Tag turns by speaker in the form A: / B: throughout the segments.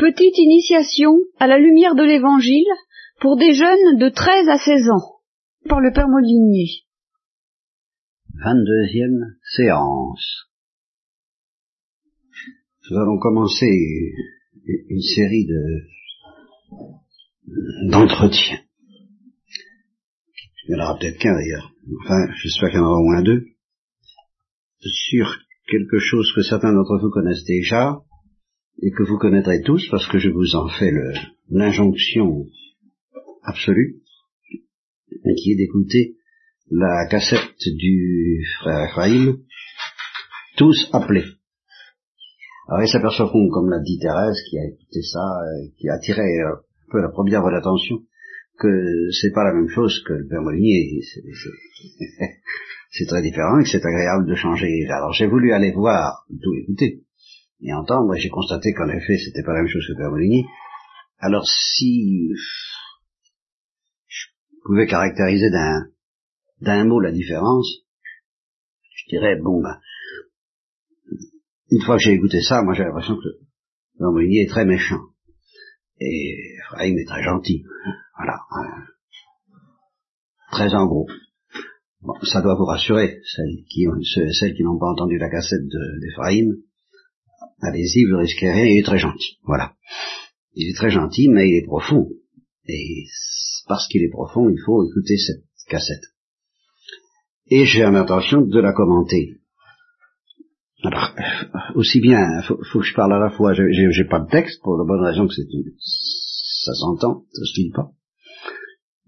A: Petite initiation à la lumière de l'Évangile pour des jeunes de 13 à 16 ans, par le Père Molinier.
B: 22e séance. Nous allons commencer une série de d'entretiens. Il y en aura peut-être qu'un d'ailleurs. Enfin, j'espère qu'il y en aura au moins deux. Sur quelque chose que certains d'entre vous connaissent déjà, et que vous connaîtrez tous parce que je vous en fais l'injonction absolue, qui est d'écouter la cassette du frère Ephraim, tous appelés. Alors ils s'apercevront, comme l'a dit Thérèse, qui a écouté ça, euh, qui a attiré un peu la première de l'attention, que c'est pas la même chose que le Père Molinier. C'est très différent et que c'est agréable de changer. Alors j'ai voulu aller voir, tout écouter, et entendre, et j'ai constaté qu'en effet, c'était pas la même chose que Père Molinier. Alors si je pouvais caractériser d'un d'un mot la différence, je dirais, bon ben, une fois que j'ai écouté ça, moi j'ai l'impression que Père Molinier est très méchant. Et Ephraim est très gentil. Voilà. Très en gros. Bon, ça doit vous rassurer, celles qui, celles qui n'ont pas entendu la cassette d'Ephraim. Allez-y, vous risquez rien, il est très gentil. Voilà. Il est très gentil, mais il est profond. Et parce qu'il est profond, il faut écouter cette cassette. Et j'ai l'intention de la commenter. Alors, aussi bien, faut, faut que je parle à la fois, j'ai pas de texte, pour la bonne raison que c'est ça s'entend, ça se lit pas.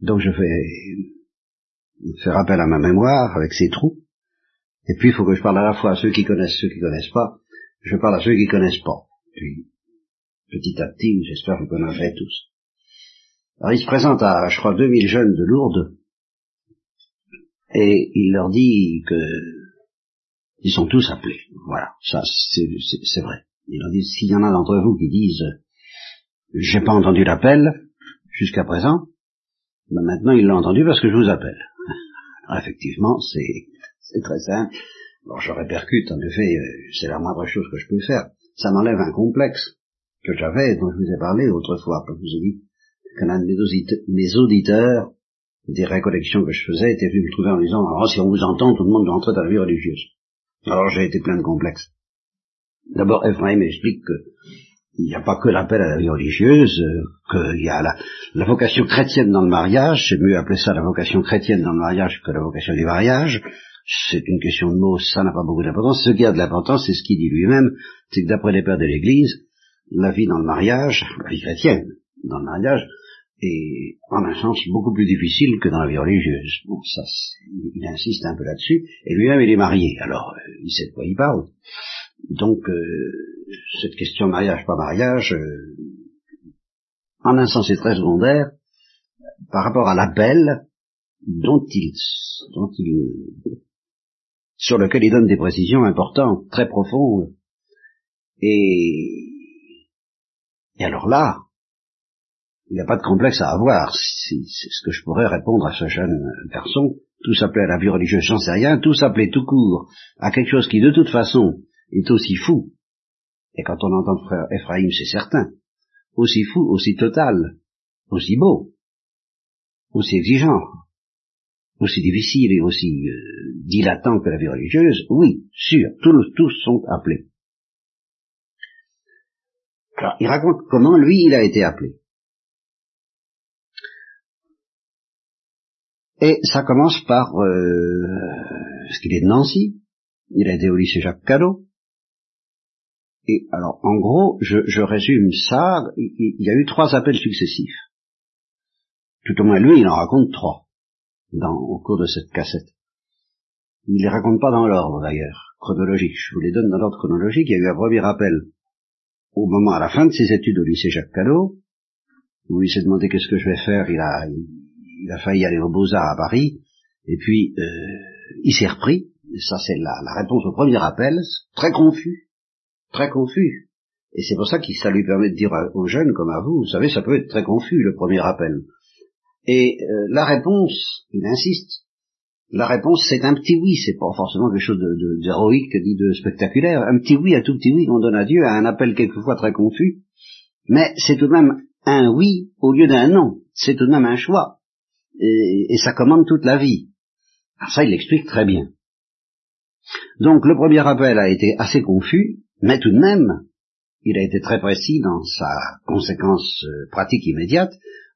B: Donc je vais faire appel à ma mémoire avec ses trous. Et puis il faut que je parle à la fois à ceux qui connaissent, ceux qui connaissent pas, je parle à ceux qui connaissent pas. Puis, petit à petit, j'espère que vous connaîtrez tous. Alors, il se présente à, je crois, 2000 jeunes de Lourdes, et il leur dit que ils sont tous appelés. Voilà, ça c'est vrai. Il leur dit, s'il y en a d'entre vous qui disent, j'ai pas entendu l'appel jusqu'à présent, ben maintenant il l'a entendu parce que je vous appelle. Alors, effectivement, c'est très simple. Bon, je répercute, en effet, euh, c'est la moindre chose que je peux faire. Ça m'enlève un complexe que j'avais, dont je vous ai parlé autrefois, comme je vous ai dit, qu'un de mes auditeurs, des récollections que je faisais, était venu me trouver en disant, alors si on vous entend, tout le monde doit entrer dans la vie religieuse. Alors j'ai été plein de complexes. D'abord, Ephraim m'explique que il n'y a pas que l'appel à la vie religieuse, euh, qu'il y a la, la, vocation chrétienne dans le mariage, c'est mieux appeler ça la vocation chrétienne dans le mariage que la vocation du mariage, c'est une question de mots, ça n'a pas beaucoup d'importance. Ce qui a de l'importance, c'est ce qu'il dit lui-même, c'est que d'après les pères de l'Église, la vie dans le mariage, la vie chrétienne dans le mariage, est en un sens beaucoup plus difficile que dans la vie religieuse. Bon, ça, il insiste un peu là-dessus, et lui-même il est marié, alors euh, il sait de quoi il parle. Donc, euh, cette question mariage pas mariage, euh, en un sens c'est très secondaire par rapport à l'appel dont il, dont il sur lequel il donne des précisions importantes, très profondes. Et, et alors là, il n'y a pas de complexe à avoir. C'est ce que je pourrais répondre à ce jeune garçon. Tout s'appelait à la vie religieuse, j'en sais rien. Tout s'appelait tout court à quelque chose qui, de toute façon, est aussi fou. Et quand on entend frère Ephraim, c'est certain. Aussi fou, aussi total, aussi beau, aussi exigeant, aussi difficile et aussi euh, dilatant que la vie religieuse, oui, sûr, tous, tous sont appelés. Alors, il raconte comment lui, il a été appelé. Et ça commence par, euh, ce qu'il est de Nancy, il a été au lycée Jacques Callot, et alors, en gros, je, résume ça, il, y a eu trois appels successifs. Tout au moins, lui, il en raconte trois au cours de cette cassette. Il les raconte pas dans l'ordre d'ailleurs, chronologique. Je vous les donne dans l'ordre chronologique. Il y a eu un premier appel au moment à la fin de ses études au lycée Jacques Callot, où il s'est demandé qu'est-ce que je vais faire. Il a, il, a failli aller au Beaux-Arts à Paris, et puis euh, il s'est repris. Et ça, c'est la, la, réponse au premier appel, très confus, très confus. Et c'est pour ça que ça lui permet de dire aux jeunes comme à vous, vous savez, ça peut être très confus le premier appel. Et euh, la réponse, il insiste, la réponse c'est un petit oui, c'est pas forcément quelque chose d'héroïque, de, de, spectaculaire, un petit oui, un tout petit oui qu'on donne à Dieu, à un appel quelquefois très confus, Mais c'est tout de même un oui au lieu d'un non. C'est tout de même un choix. Et, ça commande toute la vie. Alors ça, il l'explique très bien. Donc le premier appel a été assez confus, mais tout de même, il a été très précis dans sa conséquence euh, pratique immédiate,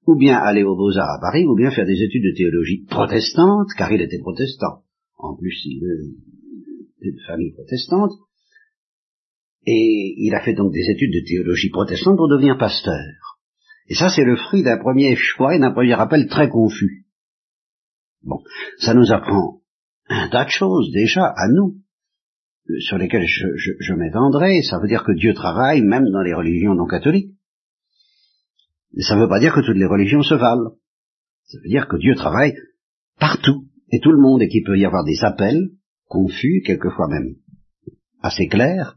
B: ou bien aller aux Beaux-Arts à Paris, ou bien faire des études de théologie protestante, car il était protestant. En plus, il est de famille protestante, et il a fait donc des études de théologie protestante pour devenir pasteur. Et ça, c'est le fruit d'un premier choix et d'un premier appel très confus. Bon, ça nous apprend un tas de choses déjà à nous, sur lesquelles je, je, m'étendrai. Ça veut dire que Dieu travaille même dans les religions non catholiques. Mais ça ne veut pas dire que toutes les religions se valent. Ça veut dire que Dieu travaille partout et tout le monde et qu'il peut y avoir des appels confus, quelquefois même assez clairs,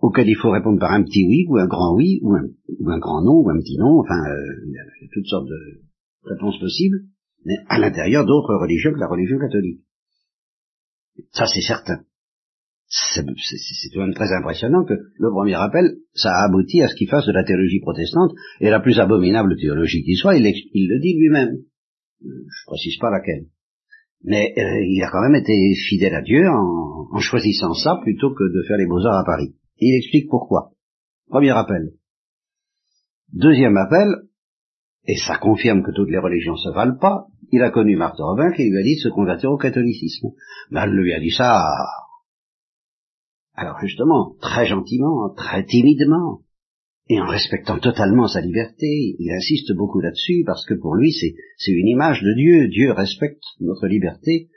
B: auquel il faut répondre par un petit oui ou un grand oui ou un, grand non ou un petit non, enfin euh, il y a toutes sortes de réponses possibles, mais à l'intérieur d'autres religions que la religion catholique. Ça c'est certain. C'est de même très impressionnant que le premier appel, ça a abouti à ce qu'il fasse de la théologie protestante, et la plus abominable théologie qui soit, il, le dit lui-même. Euh, je précise pas laquelle. Mais euh, il a quand même été fidèle à Dieu en, choisissant ça plutôt que de faire les beaux-arts à Paris. Il explique pourquoi. Premier appel. Deuxième appel, et ça confirme que toutes les religions se valent pas, il a connu Marthe Robin qui lui a dit de se convertir au catholicisme. Mais elle lui a dit ça, alors justement, très gentiment, très timidement, et en respectant totalement sa liberté, il insiste beaucoup là-dessus parce que pour lui c'est une image de Dieu, Dieu respecte notre liberté,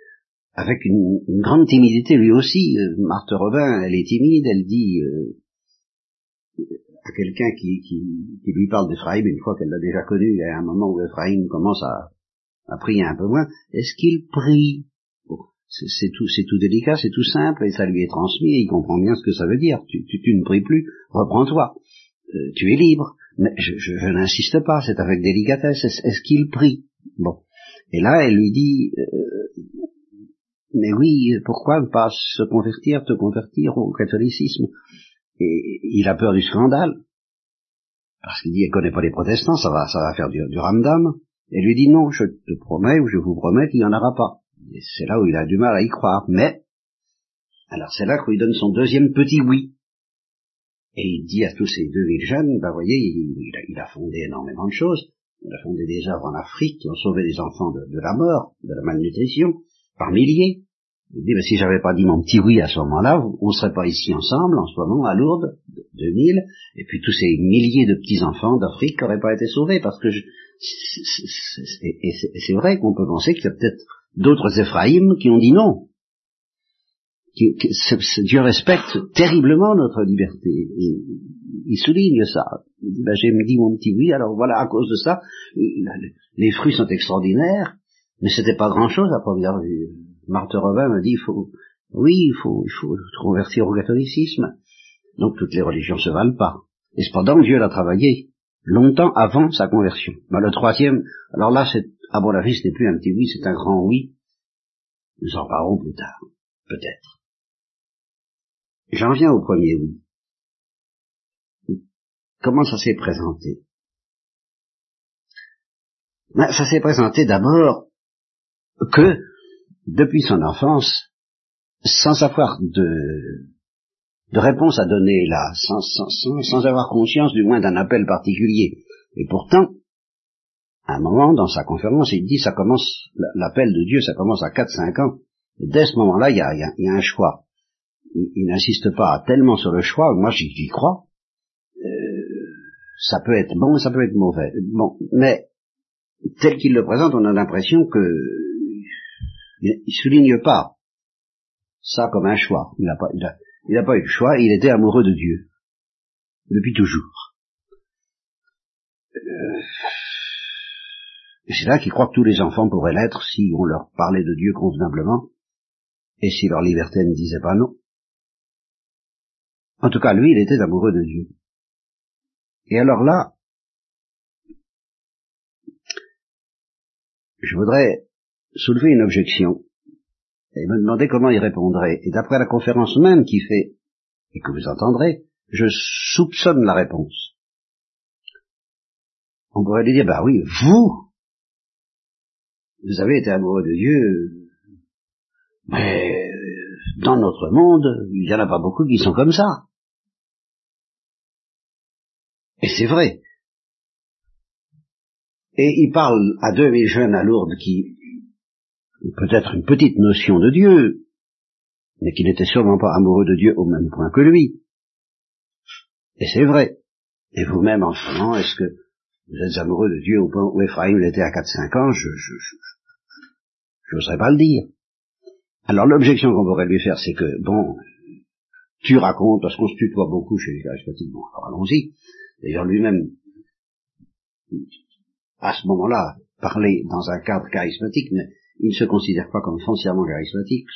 B: avec une, grande timidité. Lui aussi. Euh, Marthe Robin, elle est timide, elle dit euh, à quelqu'un qui, lui parle d'Ephraïm, une fois qu'elle l'a déjà connu, à un moment où Ephraïm commence à prier un peu moins, est-ce qu'il prie? C'est tout, c'est tout délicat, c'est tout simple, et ça lui est transmis, et il comprend bien ce que ça veut dire. Tu, tu, ne pries plus, reprends-toi. Euh, tu es libre. Mais je, n'insiste pas, c'est avec délicatesse. Est-ce qu'il prie? Bon. Et là, elle lui dit, mais oui, pourquoi ne pas se convertir, te convertir au catholicisme? Et il a peur du scandale, parce qu'il dit, elle connaît pas les protestants, ça va, ça va faire du, du ramdam. Et lui dit, non, je te promets, ou je vous promets qu'il n'y en aura pas. C'est là où il a du mal à y croire. Mais, alors c'est là qu'il donne son deuxième petit oui. Et il dit à tous ces deux villes jeunes, bah voyez, il, a, fondé énormément de choses. Il a fondé des œuvres en Afrique qui ont sauvé des enfants de la mort, de la malnutrition par milliers. Il dit, mais si j'avais pas dit mon petit oui à ce moment-là, on serait pas ici ensemble en ce moment à Lourdes, 2000, et puis tous ces milliers de petits-enfants d'Afrique n'auraient pas été sauvés, parce que je, c'est vrai qu'on peut penser qu'il y a peut-être d'autres Éphraïm qui ont dit non. Dieu respecte terriblement notre liberté. Il souligne ça. Ben, j'ai dit mon petit oui, alors voilà, à cause de ça, les fruits sont extraordinaires, mais c'était pas grand-chose à première vue. Marthe Robin me dit, il faut, oui, il faut, il faut convertir au catholicisme. Donc toutes les religions se valent pas. Et cependant, Dieu l'a travaillé longtemps avant sa conversion. Ben, le troisième, alors là, c'est, à mon avis, ce n'est plus un petit oui, c'est un grand oui. Nous en parlerons plus tard, peut-être. J'en viens au premier oui. Comment ça s'est présenté? Ben, Ça s'est présenté d'abord que, depuis son enfance, sans avoir de, de réponse à donner là, sans, sans, sans avoir conscience du moins d'un appel particulier. Et pourtant, un moment, dans sa conférence, il dit, ça commence, l'appel de Dieu, ça commence à 4-5 ans. Et dès ce moment-là, il y a, y a, un choix. Il, n'insiste pas tellement sur le choix, moi j'y crois. Euh, ça peut être bon, ça peut être mauvais. Bon, mais tel qu'il le présente, on a l'impression que il souligne pas ça comme un choix. Il n'a pas, il a, pas eu le choix, il était amoureux de Dieu. Depuis toujours. Euh, c'est là qu'il croit que tous les enfants pourraient l'être si on leur parlait de Dieu convenablement, et si leur liberté ne disait pas non. En tout cas, lui, il était amoureux de Dieu. Et alors là, je voudrais soulever une objection et me demander comment il répondrait. Et d'après la conférence même qu'il fait, et que vous entendrez, je soupçonne la réponse. on pourrait lui dire, bah oui, vous, vous avez été amoureux de Dieu, mais dans notre monde, il n'y en a pas beaucoup qui sont comme ça. Et c'est vrai. Et il parle à deux mes jeunes à Lourdes qui ont peut-être une petite notion de Dieu, mais qui n'étaient sûrement pas amoureux de Dieu au même point que lui. Et c'est vrai. Et vous-même, en ce moment, est-ce que vous êtes amoureux de Dieu au point où Ephraim l'était à 4-5 ans? Je, n'oserais pas le dire. Alors l'objection qu'on pourrait lui faire, c'est que, bon, tu racontes, parce qu'on se tutoie beaucoup chez les charismatiques, bon, alors allons-y. D'ailleurs, lui-même, à ce moment-là, parlait dans un cadre charismatique, mais il ne se considère pas comme foncièrement charismatique.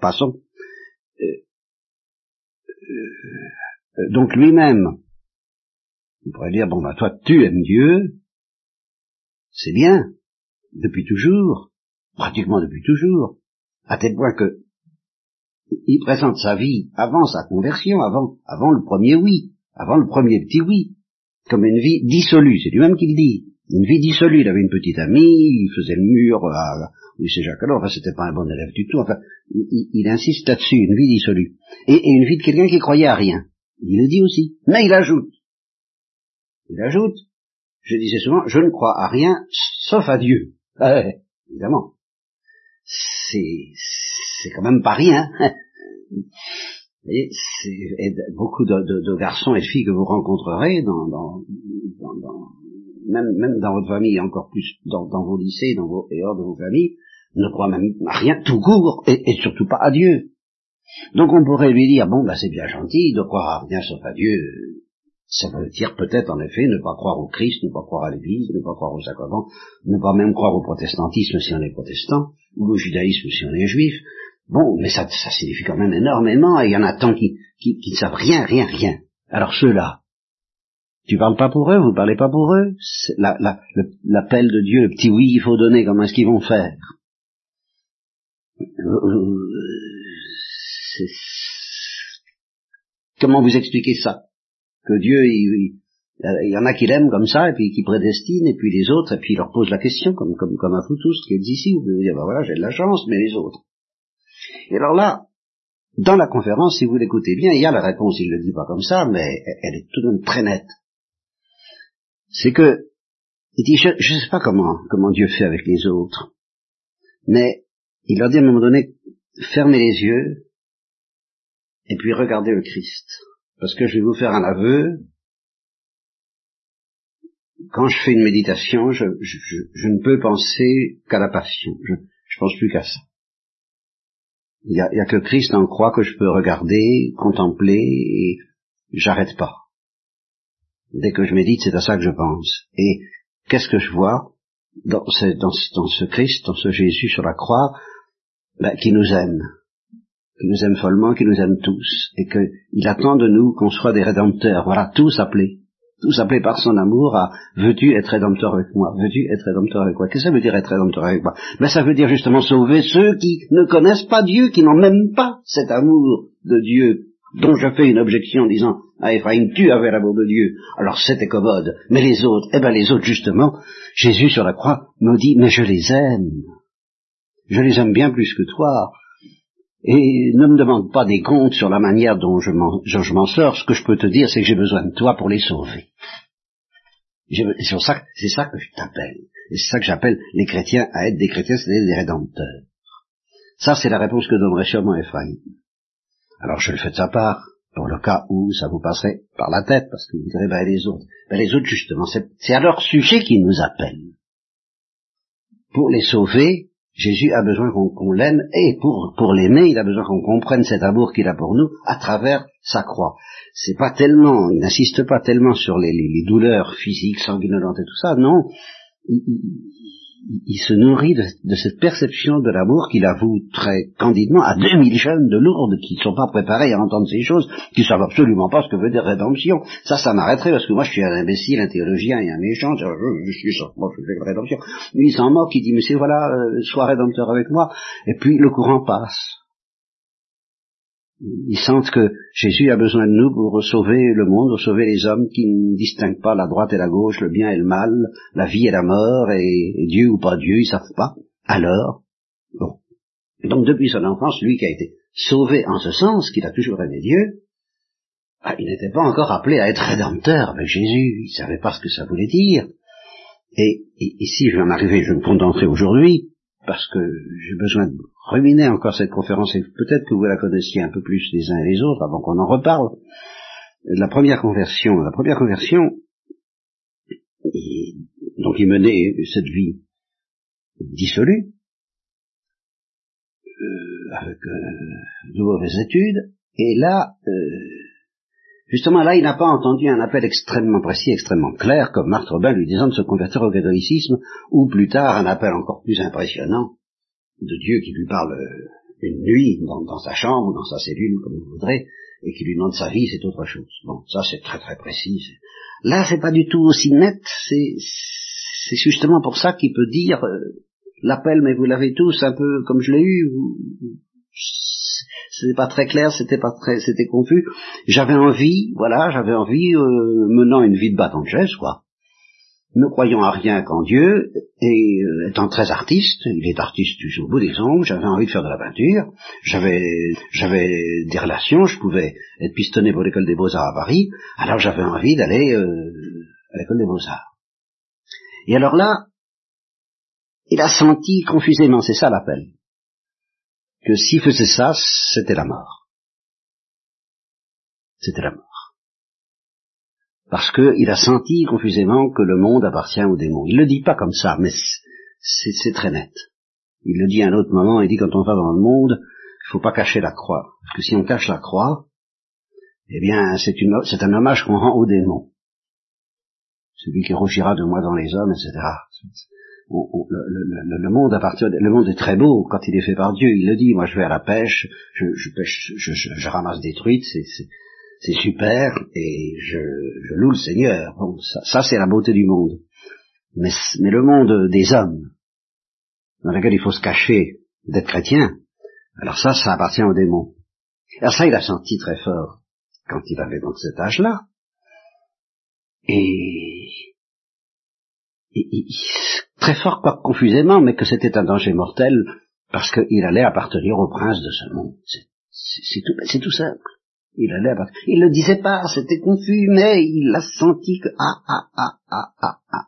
B: Passons. Euh, euh, donc lui-même, on pourrait dire, bon, bah, toi, tu aimes Dieu, c'est bien, depuis toujours, pratiquement depuis toujours, à tel point que il présente sa vie avant sa conversion, avant, le premier oui, avant le premier petit oui, comme une vie dissolue, c'est lui-même qui le dit, une vie dissolue, il avait une petite amie, il faisait le mur à, oui, c'est Jacques alors, enfin, c'était pas un bon élève du tout, enfin, il, insiste là-dessus, une vie dissolue, et, et une vie de quelqu'un qui croyait à rien, il le dit aussi, mais il ajoute, il ajoute, je disais souvent, je ne crois à rien sauf à Dieu. Ah évidemment. C'est, c'est quand même pas rien. Et c'est beaucoup de, de, de, garçons et de filles que vous rencontrerez dans, dans, dans, même, même dans votre famille, encore plus dans, dans vos lycées, dans vos, et hors de vos familles, ne croient même à rien tout court, et, et, surtout pas à Dieu. Donc on pourrait lui dire, bon, bah c'est bien gentil de croire à rien sauf à Dieu, ça veut dire peut-être en effet ne pas croire au Christ, ne pas croire à l'Église, ne pas croire aux sacrements, ne pas même croire au protestantisme si on est protestant, ou au judaïsme si on est juif. Bon, mais ça, ça signifie quand même énormément, et il y en a tant qui, qui, qui ne savent rien, rien, rien. Alors ceux-là, tu parles pas pour eux, vous parlez pas pour eux? L'appel de Dieu, le petit oui il faut donner, comment est-ce qu'ils vont faire? Comment vous expliquez ça? Que Dieu, il, y en a qui l'aiment comme ça, et puis qui prédestinent, et puis les autres, et puis il leur pose la question, comme, comme, comme à vous tous qui êtes ici, vous pouvez vous dire, ben voilà, j'ai de la chance, mais les autres. Et alors là, dans la conférence, si vous l'écoutez bien, il y a la réponse, il ne le dit pas comme ça, mais elle est tout de même très nette. C'est que, il dit, je ne sais pas comment, comment Dieu fait avec les autres, mais il leur dit à un moment donné, fermez les yeux, et puis regardez le Christ. Parce que je vais vous faire un aveu. Quand je fais une méditation, je, ne peux penser qu'à la passion. Je, je pense plus qu'à ça. Il n'y a, a, que Christ en croix que je peux regarder, contempler, et j'arrête pas. Dès que je médite, c'est à ça que je pense. Et qu'est-ce que je vois dans ce, dans ce Christ, dans ce Jésus sur la croix, ben, qui nous aime, qui nous aime follement, qui nous aime tous, et qu'il attend de nous qu'on soit des rédempteurs. Voilà, tous appelés. Tous appelés par son amour à veux-tu être rédempteur avec moi? Veux-tu être rédempteur avec moi? Qu'est-ce que ça veut dire être rédempteur avec moi? Mais ça veut dire justement sauver ceux qui ne connaissent pas Dieu, qui n'ont même pas cet amour de Dieu dont je fais une objection en disant à Ephraim, tu avais l'amour de Dieu, alors c'était commode. Mais les autres, eh ben les autres justement, Jésus sur la croix nous dit, mais je les aime. Je les aime bien plus que toi et ne me demande pas des comptes sur la manière dont je m'en sors. Ce que je peux te dire, c'est que j'ai besoin de toi pour les sauver. C'est ça, que je t'appelle. Et c'est ça que j'appelle les chrétiens à être des chrétiens, c'est-à-dire des rédempteurs. Ça, c'est la réponse que donnerait sûrement Ephraim. Alors je le fais de sa part, pour le cas où ça vous passerait par la tête, parce que vous direz, ben les autres. Ben les autres, justement, c'est à leur sujet qu'ils nous appellent. Pour les sauver, Jésus a besoin qu'on l'aime et pour, pour l'aimer, il a besoin qu'on comprenne cet amour qu'il a pour nous à travers sa croix. C'est pas tellement, il n'insiste pas tellement sur les, douleurs physiques, sanguinolentes et tout ça, non se nourrit de, cette perception de l'amour qu'il avoue très candidement à 2000 jeunes de Lourdes qui ne sont pas préparés à entendre ces choses, qui ne savent absolument pas ce que veut dire rédemption. Ça, ça m'arrêterait parce que moi je suis un imbécile, un théologien et un méchant, je, suis moi je fais rédemption. Lui il s'en moque, il dit mais c'est voilà, euh, sois rédempteur avec moi, et puis le courant passe. Ils sentent que Jésus a besoin de nous pour sauver le monde, sauver les hommes qui ne distinguent pas la droite et la gauche, le bien et le mal, la vie et la mort, et, Dieu ou pas Dieu, ils savent pas. Alors, bon. donc depuis son enfance, lui qui a été sauvé en ce sens, qu'il a toujours aimé Dieu, ah, il n'était pas encore appelé à être rédempteur avec Jésus, il savait pas ce que ça voulait dire. Et, si je vais en arriver, je me contenterai aujourd'hui, parce que j'ai besoin de ruminer encore cette conférence, et peut-être que vous la connaissiez un peu plus les uns et les autres avant qu'on en reparle. La première conversion, la première conversion, donc il menait cette vie dissolue, euh, avec euh, de mauvaises études, et là, euh, Justement, là, il n'a pas entendu un appel extrêmement précis, extrêmement clair, comme Marthe Robin lui disant de se convertir au catholicisme, ou plus tard un appel encore plus impressionnant de Dieu qui lui parle euh, une nuit dans, sa chambre, dans sa cellule, comme vous voudrez, et qui lui demande sa vie, c'est autre chose. Bon, ça c'est très très précis. Là, c'est pas du tout aussi net, c'est justement pour ça qu'il peut dire euh, l'appel, mais vous l'avez tous un peu comme je l'ai eu, c'était pas très clair, c'était pas très, c'était confus. J'avais envie, voilà, j'avais envie, euh, menant une vie de bâton de chaise, quoi, ne croyant à rien qu'en Dieu, et euh, étant très artiste, il est artiste au bout des ongles, j'avais envie de faire de la peinture, j'avais, j'avais des relations, je pouvais être pistonné pour l'école des beaux-arts à Paris, alors j'avais envie d'aller euh, à l'école des beaux-arts. Et alors là, il a senti confusément, c'est ça l'appel que s'il faisait ça, c'était la mort. C'était la mort. Parce qu'il a senti confusément que le monde appartient aux démons. Il ne le dit pas comme ça, mais c'est très net. Il le dit à un autre moment, il dit quand on va dans le monde, il ne faut pas cacher la croix. Parce que si on cache la croix, eh bien c'est un hommage qu'on rend aux démons. Celui qui rougira de moi dans les hommes, etc le, monde à partir le monde est très beau quand il est fait par Dieu. Il le dit. Moi, je vais à la pêche, je, pêche, je, ramasse des truites, c'est super, et je, loue le Seigneur. Bon, ça, c'est la beauté du monde. Mais, mais le monde des hommes, dans lequel il faut se cacher d'être chrétien, alors ça, ça appartient aux démons. Alors ça, il a senti très fort quand il avait donc cet âge-là. Et, et, très fort, quoi confusément, mais que c'était un danger mortel parce qu'il allait appartenir au prince de ce monde. C'est tout, tout simple. Il allait appartenir. Il le disait pas, c'était confus, mais il a senti que ah ah ah ah ah ah.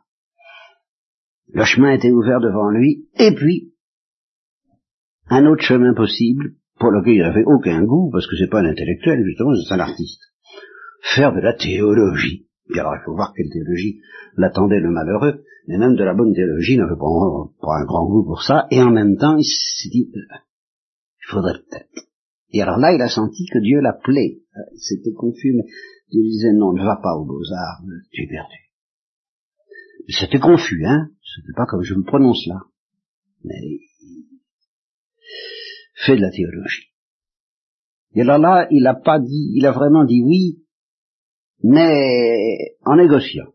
B: Le chemin était ouvert devant lui, et puis un autre chemin possible pour lequel il n'avait aucun goût, parce que c'est pas un intellectuel justement, c'est un artiste. Faire de la théologie. Et alors il faut voir quelle théologie l'attendait le malheureux, mais même de la bonne théologie n'avait pas, pas un grand goût pour ça, et en même temps il s'est dit, euh, il faudrait peut-être. Et alors là il a senti que Dieu l'appelait. Euh, c'était confus, mais Dieu disait non, ne va pas aux beaux-arts, euh, tu es perdu. C'était confus, hein, c'était pas comme je me prononce là. Mais fait de la théologie. Et alors là, il a pas dit, il a vraiment dit oui, mais en négociant.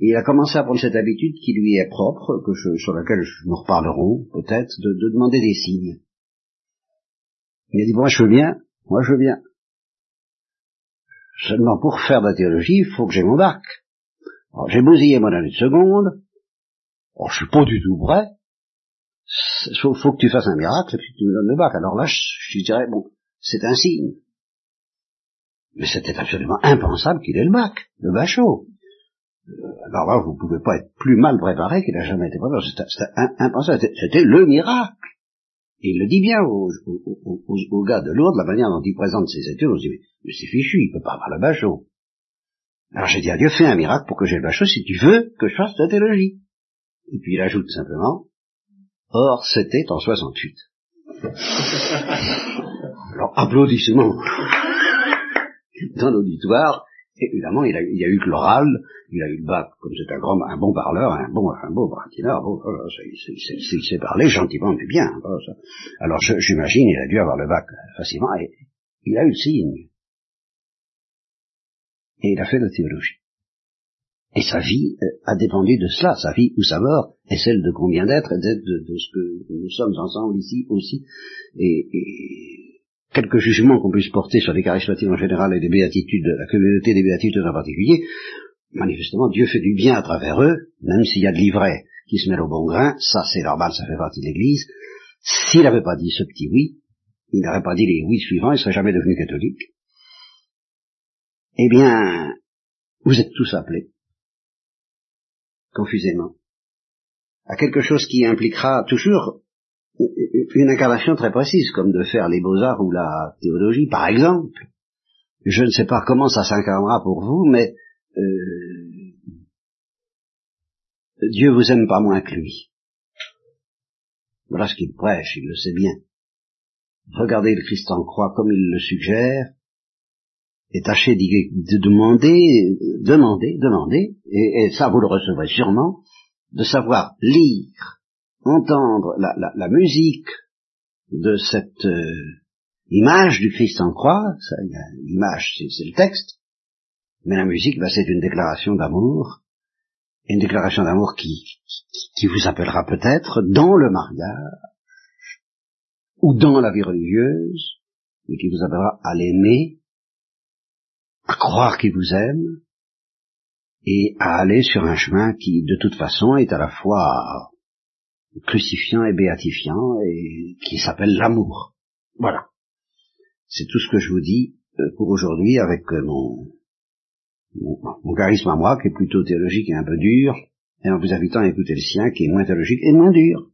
B: Il a commencé à prendre cette habitude qui lui est propre, que sur laquelle nous reparlerons peut-être, de, demander des signes. Il a dit, moi je veux bien, moi je veux bien. Seulement pour faire de la théologie, il faut que j'ai mon bac. J'ai bousillé mon année de seconde, alors, je suis pas du tout prêt, il faut, que tu fasses un miracle et puis tu me donnes le bac. Alors là, je, je dirais, bon, c'est un signe. Mais c'était absolument impensable qu'il ait le bac, le bachot. Euh, alors là, vous ne pouvez pas être plus mal préparé qu'il n'a jamais été préparé. C'était impensable. C'était le miracle. il le dit bien aux, gars de Lourdes, la manière dont il présente ses études, on se dit, mais, c'est fichu, il peut pas avoir le bachot. Alors j'ai dit à Dieu, fais un miracle pour que j'ai le bachot si tu veux que je fasse ta théologie. Et puis il ajoute simplement, or c'était en 68. Alors applaudissements dans l'auditoire. Évidemment, il, a, il y a eu que l'oral, il a eu le bac, comme c'est un grand, un bon parleur, un bon, un beau bratineur, bon, il s'est parlé gentiment mais bien. Alors j'imagine, il a dû avoir le bac facilement, et il a eu le signe. Et il a fait la théologie. Et sa vie euh, a dépendu de cela, sa vie ou sa mort, et celle de combien d'êtres, et de, de, ce que nous sommes ensemble ici aussi. Et, et quelques jugements qu'on puisse porter sur les charismatiques en général et les béatitudes, la communauté des béatitudes en particulier, manifestement Dieu fait du bien à travers eux, même s'il y a de l'ivraie qui se mêle au bon grain, ça c'est normal, ça fait partie de l'Église. S'il n'avait pas dit ce petit oui, il n'aurait pas dit les oui suivants, il serait jamais devenu catholique. Eh bien, vous êtes tous appelés, confusément, à quelque chose qui impliquera toujours une incarnation très précise, comme de faire les beaux-arts ou la théologie, par exemple. Je ne sais pas comment ça s'incarnera pour vous, mais euh, Dieu vous aime pas moins que lui. Voilà ce qu'il prêche, il le sait bien. Regardez le Christ en croix comme il le suggère, et tâchez de demander, demander, demander, et, ça vous le recevrez sûrement, de savoir lire, entendre la, musique de cette euh, image du Christ en croix, l'image c'est le texte, mais la musique bah, c'est une déclaration d'amour, une déclaration d'amour qui, qui, vous appellera peut-être dans le mariage, ou dans la vie religieuse, et qui vous appellera à l'aimer, à croire qu'il vous aime, et à aller sur un chemin qui, de toute façon, est à la fois crucifiant et béatifiant, et qui s'appelle l'amour. Voilà. C'est tout ce que je vous dis euh, pour aujourd'hui avec euh, mon, mon, charisme à moi, qui est plutôt théologique et un peu dur, et en vous invitant à écouter le sien, qui est moins théologique et moins dur.